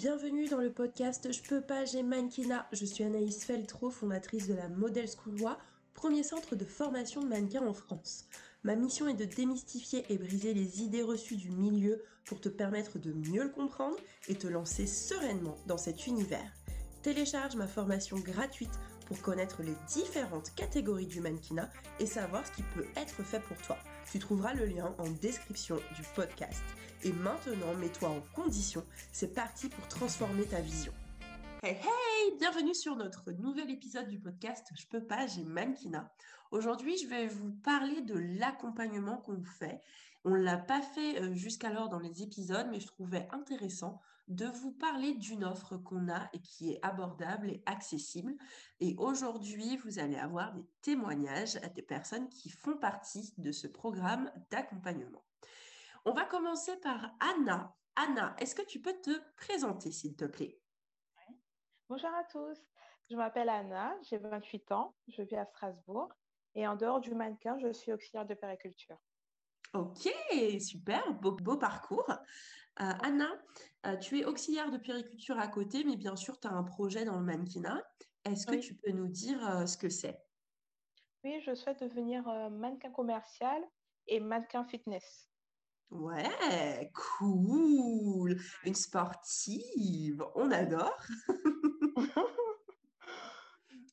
bienvenue dans le podcast Je peux pas, j'ai mannequinat. Je suis Anaïs Feltro, fondatrice de la Model School Loi, premier centre de formation de mannequins en France. Ma mission est de démystifier et briser les idées reçues du milieu pour te permettre de mieux le comprendre et te lancer sereinement dans cet univers. Télécharge ma formation gratuite pour connaître les différentes catégories du mannequinat et savoir ce qui peut être fait pour toi. Tu trouveras le lien en description du podcast. Et maintenant, mets-toi en condition. C'est parti pour transformer ta vision. Hey hey, bienvenue sur notre nouvel épisode du podcast Je peux pas, j'ai mannequinat. Aujourd'hui, je vais vous parler de l'accompagnement qu'on fait. On ne l'a pas fait euh, jusqu'alors dans les épisodes, mais je trouvais intéressant de vous parler d'une offre qu'on a et qui est abordable et accessible. Et aujourd'hui, vous allez avoir des témoignages à des personnes qui font partie de ce programme d'accompagnement. On va commencer par Anna. Anna, est-ce que tu peux te présenter, s'il te plaît? Bonjour à tous. Je m'appelle Anna, j'ai 28 ans, je vis à Strasbourg et en dehors du mannequin, je suis auxiliaire de périculture. Ok, super, beau, parcours. Euh, Anna, euh, tu es auxiliaire de périculture à côté, mais bien sûr, tu as un projet dans le mannequinat. Est-ce que tu peux nous dire euh, ce que c'est? Oui, je souhaite devenir mannequin commercial et mannequin fitness. Ouais, cool. Une sportive, on adore.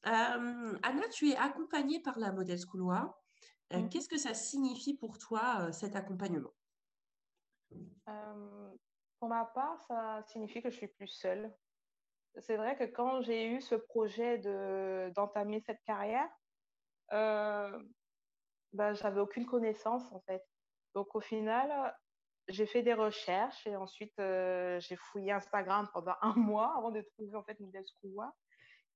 Anna, tu es accompagnée par la modèle Schoolois. Euh, mmh. Qu'est-ce que ça signifie pour toi, euh, cet accompagnement? Pour ma part, ça signifie que je suis plus seule. C'est vrai que quand j'ai eu ce projet d'entamer cette carrière, ben, j'avais aucune connaissance en fait. Donc au final, j'ai fait des recherches et ensuite euh, j'ai fouillé Instagram pendant un mois avant de trouver en fait School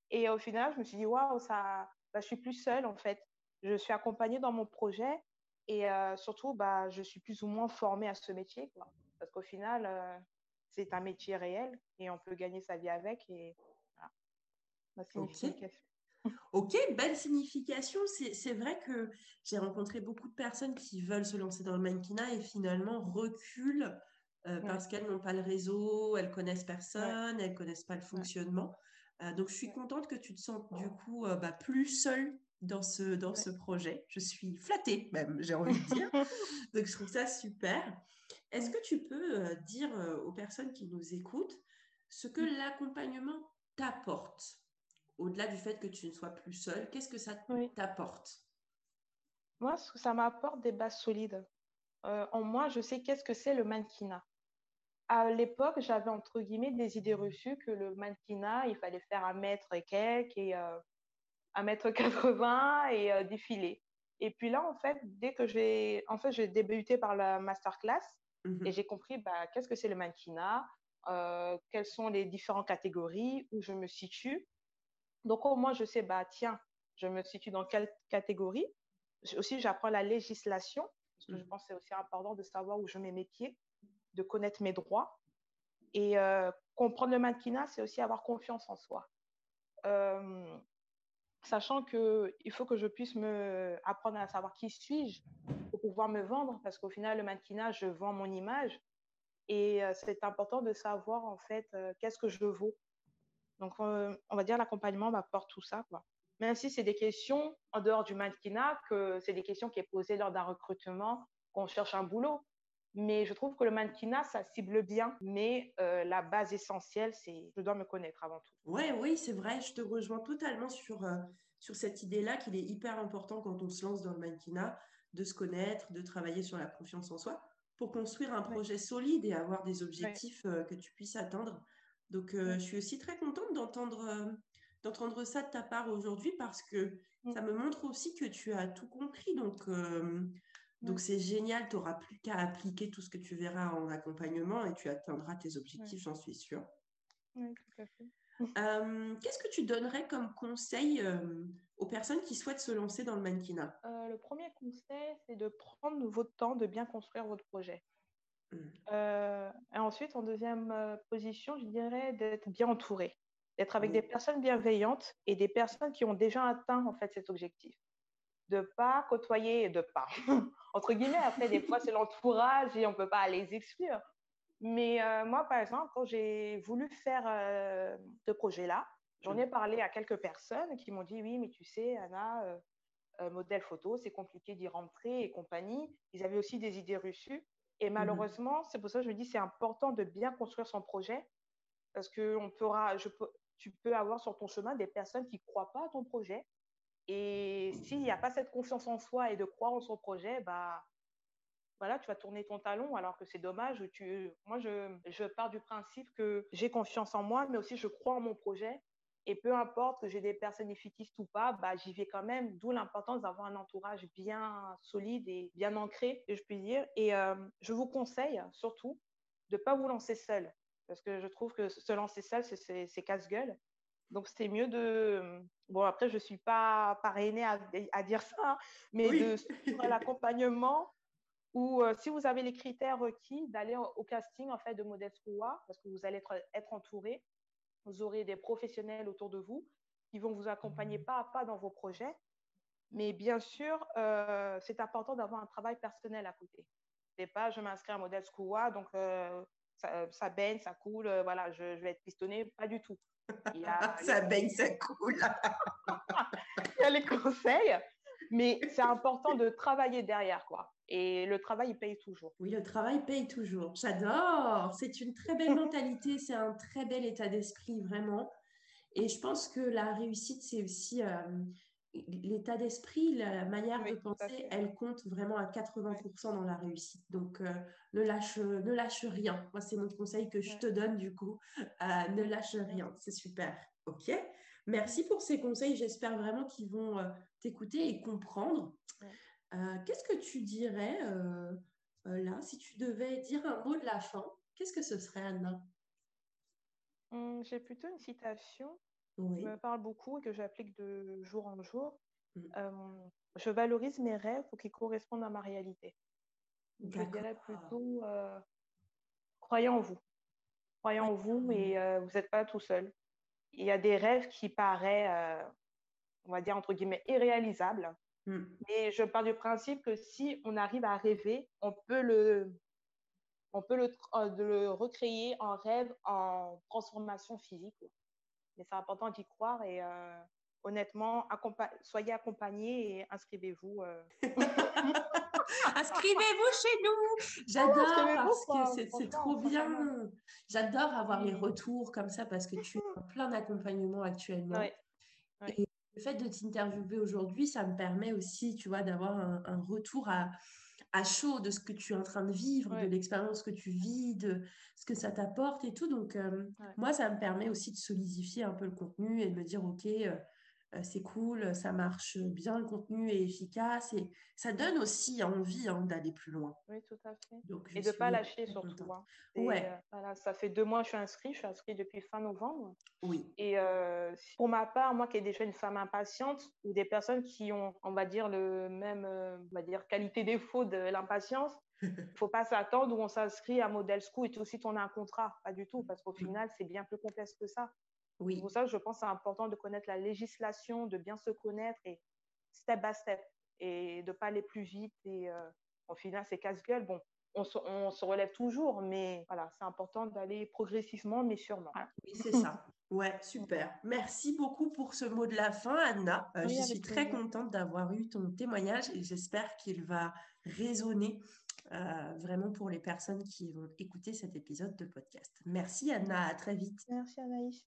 Et au final, je me suis dit waouh, ça, bah, je suis plus seule en fait. Je suis accompagnée dans mon projet et euh, surtout, bah, je suis plus ou moins formée à ce métier, Parce qu'au final, euh, c'est un métier réel et on peut gagner sa vie avec et voilà. Ok, belle signification. C'est vrai que j'ai rencontré beaucoup de personnes qui veulent se lancer dans le mannequinat et finalement reculent euh, parce qu'elles n'ont pas le réseau, elles connaissent personne, elles connaissent pas le fonctionnement. Donc, je suis contente que tu te sentes du coup bah, plus seule dans ce, dans ce projet. Je suis flattée même, j'ai envie de dire. donc, je trouve ça super. Est-ce que tu peux dire aux personnes qui nous écoutent ce que l'accompagnement t'apporte? Au-delà du fait que tu ne sois plus seule, qu'est-ce que ça t'apporte? Moi, ça m'apporte des bases solides. Euh, en moi, je sais qu'est-ce que c'est le mannequinat. À l'époque, j'avais entre guillemets des idées reçues que le mannequinat, il fallait faire un mètre et quelques et euh, un mètre 80 et euh, défiler. Et puis là, en fait, dès que j'ai, en fait, j'ai débuté par la masterclass mmh et j'ai compris bah, qu'est-ce que c'est le mannequinat, quelles sont les différentes catégories, où je me situe. Donc, au moins, je sais, bah, tiens, je me situe dans quelle catégorie. Aussi, j'apprends la législation, parce que je mmh. pense que c'est aussi important de savoir où je mets mes pieds, de connaître mes droits. Et euh, comprendre le mannequinat, c'est aussi avoir confiance en soi. Euh, sachant qu'il faut que je puisse me apprendre à savoir qui suis-je pour pouvoir me vendre, parce qu'au final, le mannequinat, je vends mon image. Et euh, c'est important de savoir, en fait, qu'est-ce que je vaux donc, euh, on va dire l'accompagnement m'apporte tout ça. Quoi. Même si c'est des questions en dehors du mannequinat, que c'est des questions qui sont posées lors d'un recrutement, qu'on cherche un boulot. Mais je trouve que le mannequinat, ça cible bien. Mais euh, la base essentielle, c'est je dois me connaître avant tout. Ouais, oui, c'est vrai. Je te rejoins totalement sur, euh, sur cette idée-là qu'il est hyper important quand on se lance dans le mannequinat de se connaître, de travailler sur la confiance en soi pour construire un projet solide et avoir des objectifs que tu puisses atteindre donc, euh, je suis aussi très contente d'entendre euh, d'entendre ça de ta part aujourd'hui parce que mmh. ça me montre aussi que tu as tout compris. Donc, euh, donc c'est génial. Tu n'auras plus qu'à appliquer tout ce que tu verras en accompagnement et tu atteindras tes objectifs, j'en suis sûre. Oui, tout à fait. Qu'est-ce que tu donnerais comme conseil aux personnes qui souhaitent se lancer dans le mannequinat? Le premier conseil, c'est de prendre votre temps de bien construire votre projet. Euh, et ensuite, en deuxième euh, position, je dirais d'être bien entouré, d'être avec des personnes bienveillantes et des personnes qui ont déjà atteint en fait cet objectif. De pas côtoyer, de pas, entre guillemets, après des fois c'est l'entourage et on peut pas les exclure. Mais euh, moi, par exemple, quand j'ai voulu faire euh, ce projet-là, j'en ai parlé à quelques personnes qui m'ont dit oui, mais tu sais, Anna, euh, modèle photo, c'est compliqué d'y rentrer et compagnie. Ils avaient aussi des idées reçues. Et mmh malheureusement, c'est pour ça que je me dis c'est important de bien construire son projet parce que on pourra, je peux, tu peux avoir sur ton chemin des personnes qui ne croient pas à ton projet. Et s'il n'y a pas cette confiance en soi et de croire en son projet, bah, voilà, tu vas tourner ton talon alors que c'est dommage. Moi, je, pars du principe que j'ai confiance en moi, mais aussi je crois en mon projet. Et peu importe que j'ai des personnes efficaces ou pas, bah, j'y vais quand même. D'où l'importance d'avoir un entourage bien solide et bien ancré, je puis dire. Et euh, je vous conseille surtout de ne pas vous lancer seul. Parce que je trouve que se lancer seul, c'est casse-gueule. Donc, c'est mieux de. Bon, après, je ne suis pas parrainée à, à dire ça, hein, mais de suivre l'accompagnement ou euh, si vous avez les critères requis, d'aller au casting en fait de Modeste School parce que vous allez être, être entouré. Vous aurez des professionnels autour de vous qui vont vous accompagner pas à pas dans vos projets. Mais bien sûr, euh, c'est important d'avoir un travail personnel à côté. C'est pas je m'inscris à Modeste School donc euh, ça, baigne, ça coule, voilà, je, vais être pistonné. Pas du tout. ça baigne, ça coule. il y a les conseils, mais c'est important de travailler derrière, quoi. Et le travail, il paye toujours. Oui, le travail paye toujours. J'adore. C'est une très belle mentalité, c'est un très bel état d'esprit, vraiment. Et je pense que la réussite, c'est aussi euh, l'état d'esprit, la manière de penser, elle compte vraiment à 80% dans la réussite. Donc, euh, ne, lâche, ne lâche rien. Moi, c'est mon conseil que je te donne, du coup. Euh, ne lâche rien. C'est super. OK Merci pour ces conseils. J'espère vraiment qu'ils vont t'écouter et comprendre. Euh, qu'est-ce que tu dirais euh, euh, là, si tu devais dire un mot de la fin, qu'est-ce que ce serait, Anna? Hum, J'ai plutôt une citation qui me parle beaucoup et que j'applique de jour en jour. Mmh. je valorise mes rêves pour qu'ils correspondent à ma réalité. Je dirais plutôt croyez en vous. Croyez en vous, mais vous n'êtes pas tout seul. Il y a des rêves qui paraissent, on va dire, entre guillemets, irréalisables. Mm. Et je pars du principe que si on arrive à rêver, on peut le, on peut le, euh, le recréer en rêve, en transformation physique. Mais c'est important d'y croire et euh, honnêtement, soyez accompagnés et inscrivez-vous. Euh. Inscrivez-vous chez nous. J'adore parce que c'est trop bien. J'adore avoir les retours comme ça parce que tu es en plein d'accompagnement actuellement. Et le fait de t'interviewer aujourd'hui, ça me permet aussi, tu vois, d'avoir un, retour à, à, chaud de ce que tu es en train de vivre, de l'expérience que tu vis, de ce que ça t'apporte et tout. Donc, euh, moi, ça me permet aussi de solidifier un peu le contenu et de me dire, OK, euh, euh, c'est cool, ça marche bien, le contenu est efficace et ça donne aussi envie hein, d'aller plus loin. Oui, tout à fait. et de ne pas lâcher surtout. Hein. Ouais. Euh, voilà, ça fait deux mois que je suis inscrite, je suis inscrite depuis fin novembre. Oui. Et euh, pour ma part, moi qui ai déjà une femme impatiente ou des personnes qui ont, on va dire, le même on va dire, qualité-défaut de l'impatience, il ne faut pas s'attendre où on s'inscrit à Model School et tout de suite on a un contrat. Pas du tout, parce qu'au final, c'est bien plus complexe que ça. Oui. Pour ça, je pense que c'est important de connaître la législation, de bien se connaître et step by step et de ne pas aller plus vite. Et euh, au final, c'est casse-gueule. Bon, on se, on se, relève toujours, mais voilà, c'est important d'aller progressivement, mais sûrement. Oui, c'est ça. Ouais, super. Merci beaucoup pour ce mot de la fin, Anna. Euh, je suis très contente d'avoir eu ton témoignage et j'espère qu'il va résonner euh, vraiment pour les personnes qui vont écouter cet épisode de podcast. Merci, Anna. À très vite. Merci, Anaïs.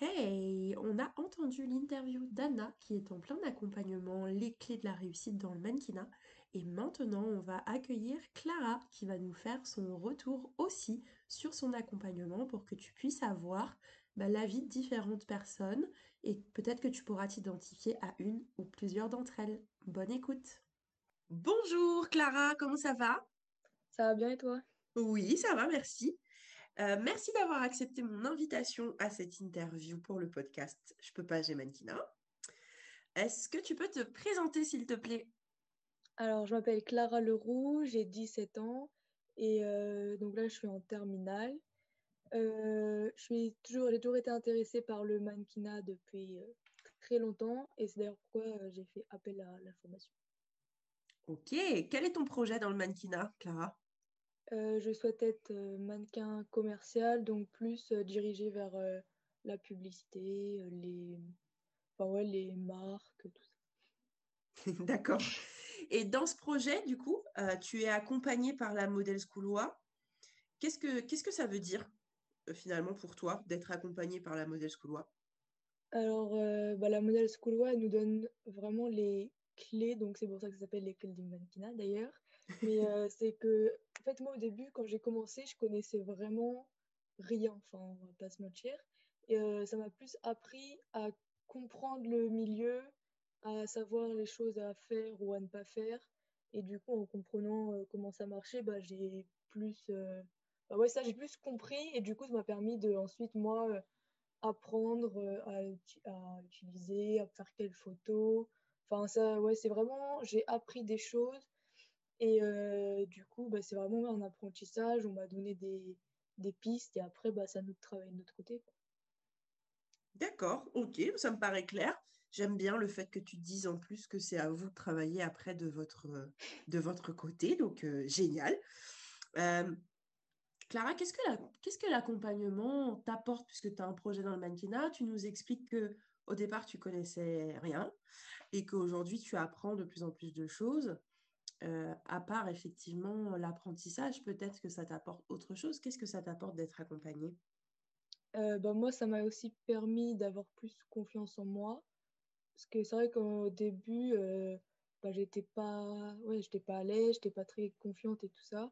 Hey, on a entendu l'interview d'Anna qui est en plein accompagnement, les clés de la réussite dans le mannequinat. Et maintenant, on va accueillir Clara qui va nous faire son retour aussi sur son accompagnement pour que tu puisses avoir bah, l'avis de différentes personnes et peut-être que tu pourras t'identifier à une ou plusieurs d'entre elles. Bonne écoute. Bonjour Clara, comment ça va? Ça va bien et toi? Oui, ça va, merci. Euh, merci d'avoir accepté mon invitation à cette interview pour le podcast Je peux pas, j'ai mannequinat. Est-ce que tu peux te présenter, s'il te plaît? Alors, je m'appelle Clara Leroux, j'ai 17 ans et euh, donc là, je suis en terminale. Euh, suis toujours, j'ai toujours été intéressée par le mannequinat depuis très longtemps et c'est d'ailleurs pourquoi j'ai fait appel à la formation. Ok, quel est ton projet dans le mannequinat, Clara? Je souhaite être mannequin commercial, donc plus dirigé vers la publicité, les, enfin, ouais, les marques, tout ça. D'accord. Et dans ce projet, du coup, tu es accompagné par la Model Schoolois. Qu'est-ce que, qu'est-ce que ça veut dire finalement pour toi d'être accompagné par la Model Schoolois Alors, bah, la Model Schoolois nous donne vraiment les clés, donc c'est pour ça que ça s'appelle l'école du mannequinat d'ailleurs. Mais c'est que, en fait, moi au début, quand j'ai commencé, je connaissais vraiment rien, enfin, on va pas se mentir. Et ça m'a plus appris à comprendre le milieu, à savoir les choses à faire ou à ne pas faire. Et du coup, en comprenant comment ça marchait, bah, j'ai plus, bah ouais, ça, j'ai plus compris. Et du coup, ça m'a permis de ensuite, moi, apprendre à, à, utiliser, à faire quelles photos. Enfin, ça, ouais, c'est vraiment, j'ai appris des choses. Et du coup, bah, c'est vraiment un apprentissage. On m'a donné des, des, pistes et après, bah, ça nous travaille de notre côté. D'accord, ok, ça me paraît clair. J'aime bien le fait que tu dises en plus que c'est à vous de travailler après de votre, de votre côté, donc génial. Clara, qu'est-ce que, qu'est-ce que l'accompagnement t'apporte puisque tu as un projet dans le mannequinat? Tu nous expliques que au départ, tu connaissais rien et qu'aujourd'hui, tu apprends de plus en plus de choses. À part effectivement l'apprentissage, peut-être que ça t'apporte autre chose. Qu'est-ce que ça t'apporte d'être accompagné euh, bah, moi, ça m'a aussi permis d'avoir plus confiance en moi. Parce que c'est vrai qu'au début, euh, bah, j'étais pas, ouais, j'étais pas à l'aise, j'étais pas très confiante et tout ça.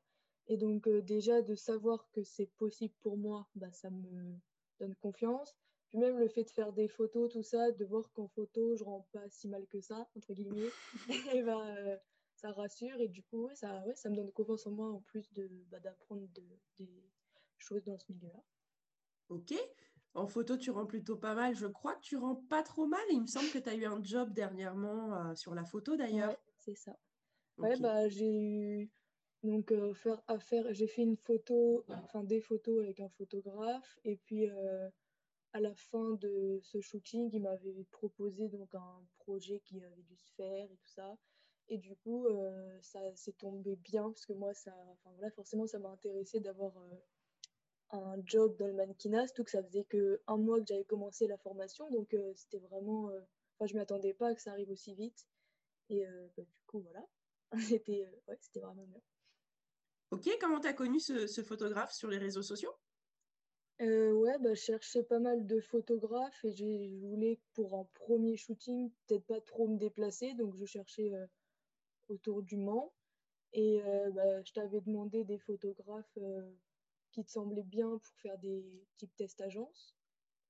Et donc, déjà, de savoir que c'est possible pour moi, bah, ça me donne confiance. Puis même le fait de faire des photos, tout ça, de voir qu'en photo, je rends pas si mal que ça, entre guillemets, et bah, ça rassure. Et du coup, ça, ouais, ça me donne confiance en moi en plus de, bah, d'apprendre des choses dans ce milieu-là. Ok. En photo, tu rends plutôt pas mal. Je crois que tu rends pas trop mal. Il me semble que tu as eu un job dernièrement euh, sur la photo d'ailleurs. Ouais, c'est ça. Ouais, bah, j'ai eu donc euh, faire faire j'ai fait une photo enfin des photos avec un photographe et puis euh, à la fin de ce shooting, il m'avait proposé donc un projet qui avait dû se faire et tout ça. Et du coup, ça s'est tombé bien parce que moi, ça, enfin voilà, forcément, ça m'a intéressé d'avoir un job dans le mannequinat, tout que ça faisait que un mois que j'avais commencé la formation, donc euh, c'était vraiment, euh, enfin je m'y attendais pas que ça arrive aussi vite, et euh, bah, du coup voilà, c'était ouais, c'était vraiment bien. Ok, comment tu as connu ce, photographe sur les réseaux sociaux? Ouais, bah, je cherchais pas mal de photographes et je voulais pour un premier shooting peut-être pas trop me déplacer, donc je cherchais autour du Mans. Et bah, je t'avais demandé des photographes qui te semblait bien pour faire des types tests agences.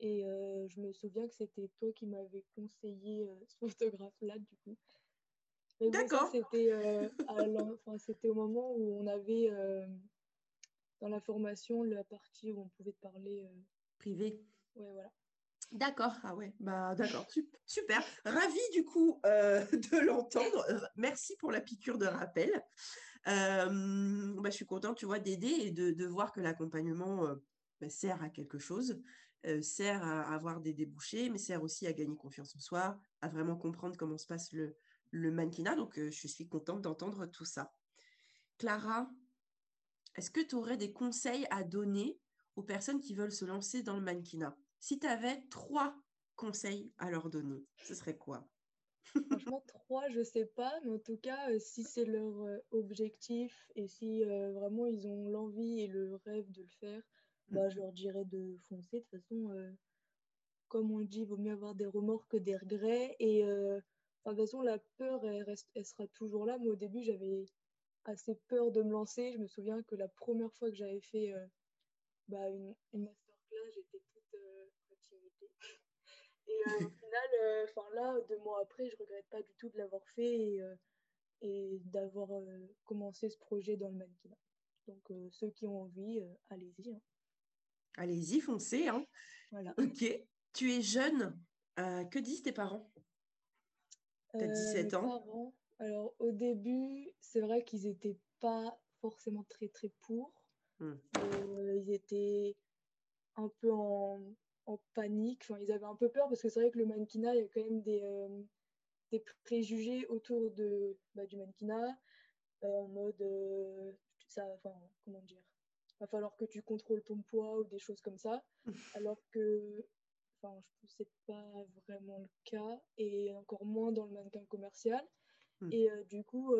Et euh, je me souviens que c'était toi qui m'avais conseillé euh, ce photographe-là, du coup. D'accord. c'était euh, enfin, c'était au moment où on avait dans la formation la partie où on pouvait parler privé. Ouais, voilà. D'accord, ah ouais, bah d'accord, super. Ravi du coup de l'entendre. Merci pour la piqûre de rappel. Bah, je suis contente, tu vois, d'aider et de, voir que l'accompagnement bah, sert à quelque chose, sert à avoir des débouchés, mais sert aussi à gagner confiance en soi, à vraiment comprendre comment se passe le, le mannequinat. Donc, je suis contente d'entendre tout ça. Clara, est-ce que tu aurais des conseils à donner aux personnes qui veulent se lancer dans le mannequinat? Si tu avais trois conseils à leur donner, ce serait quoi? Franchement, trois, je sais pas, mais en tout cas, euh, si c'est leur euh, objectif et si euh, vraiment ils ont l'envie et le rêve de le faire, bah, je leur dirais de foncer. De toute façon, comme on dit, il vaut mieux avoir des remords que des regrets. Et de toute façon, la peur, elle, reste, elle sera toujours là. Moi, au début, j'avais assez peur de me lancer. Je me souviens que la première fois que j'avais fait bah, une, une Et euh, au final, euh, enfin là, deux mois après, je regrette pas du tout de l'avoir fait et, euh, et d'avoir commencé ce projet dans le mannequinat. Donc ceux qui ont envie, allez-y. Hein. Allez-y, foncez. Hein. Voilà. Ok. Tu es jeune. que disent tes parents? Tu as 17 ans. Parents, alors au début, c'est vrai qu'ils n'étaient pas forcément très très pour. Hmm. ils étaient un peu en, en panique. Enfin, ils avaient un peu peur parce que c'est vrai que le mannequinat, il y a quand même des, euh, préjugés autour de, bah, du mannequinat. Euh, en mode, euh, ça, enfin, comment dire, va falloir que tu contrôles ton poids ou des choses comme ça, alors que, enfin, je pas vraiment le cas et encore moins dans le mannequin commercial. Hmm. Et du coup,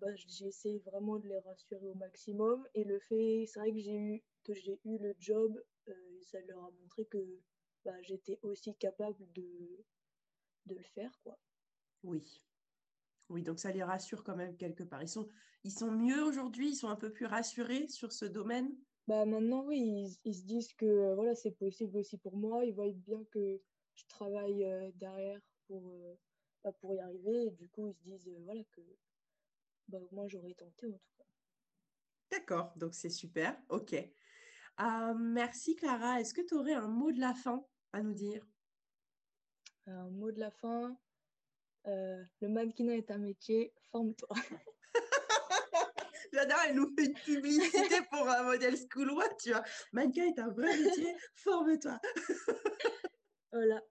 bah, j'ai essayé vraiment de les rassurer au maximum. Et le fait, c'est vrai que j'ai eu, que j'ai eu le job, euh, ça leur a montré que bah, j'étais aussi capable de, de le faire, quoi. Oui. Oui, donc ça les rassure quand même quelque part. Ils sont, ils sont mieux aujourd'hui, ils sont un peu plus rassurés sur ce domaine? Bah maintenant, oui, ils, ils se disent que euh, voilà, c'est possible aussi pour moi. Ils voient bien que je travaille euh, derrière pour, euh, bah, pour y arriver. Et du coup, ils se disent euh, voilà, que bah, moi, j'aurais tenté en tout cas. D'accord, donc c'est super. Ok. Ah, merci Clara. Est-ce que tu aurais un mot de la fin à nous dire? Un mot de la fin. euh, le mannequinat est un métier, forme-toi. J'adore, elle nous fait une publicité pour un modèle schoolois, tu vois. Mannequin est un vrai métier, forme-toi. Voilà.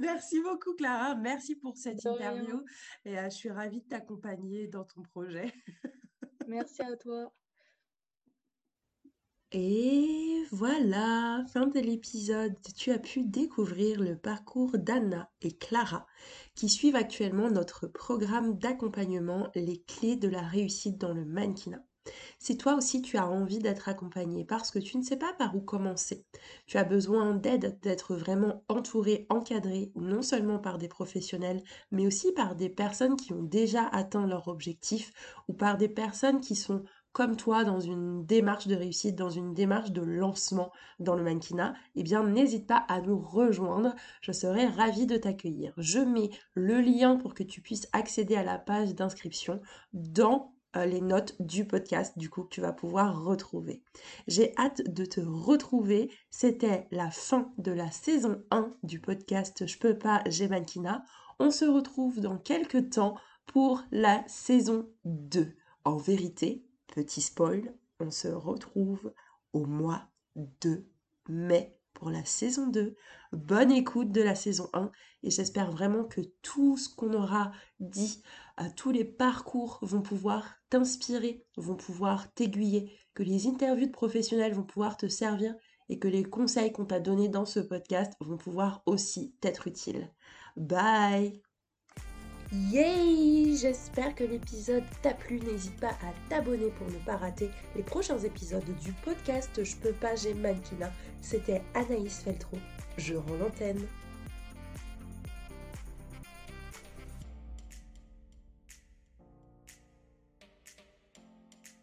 Merci beaucoup Clara, merci pour cette De rien. interview et euh, je suis ravie de t'accompagner dans ton projet. Merci à toi. Et voilà, fin de l'épisode. Tu as pu découvrir le parcours d'Anna et Clara qui suivent actuellement notre programme d'accompagnement Les clés de la réussite dans le mannequinat. Si toi aussi tu as envie d'être accompagné parce que tu ne sais pas par où commencer, tu as besoin d'aide, d'être vraiment entouré, encadré, non seulement par des professionnels, mais aussi par des personnes qui ont déjà atteint leur objectif ou par des personnes qui sont comme toi dans une démarche de réussite, dans une démarche de lancement dans le mannequinat, eh bien n'hésite pas à nous rejoindre. Je serai ravie de t'accueillir. Je mets le lien pour que tu puisses accéder à la page d'inscription dans euh, les notes du podcast du coup que tu vas pouvoir retrouver. J'ai hâte de te retrouver. C'était la fin de la saison 1 du podcast Je peux pas, j'ai mannequinat. On se retrouve dans quelques temps pour la saison 2. En vérité, petit spoil, on se retrouve au mois de mai pour la saison 2. Bonne écoute de la saison 1 et j'espère vraiment que tout ce qu'on aura dit, euh, tous les parcours vont pouvoir t'inspirer, vont pouvoir t'aiguiller, que les interviews de professionnels vont pouvoir te servir et que les conseils qu'on t'a donnés dans ce podcast vont pouvoir aussi t'être utiles. Bye Yay J'espère que l'épisode t'a plu. N'hésite pas à t'abonner pour ne pas rater les prochains épisodes du podcast Je peux pas, j'ai mannequinat. C'était Anaïs Feltro. Je rends l'antenne.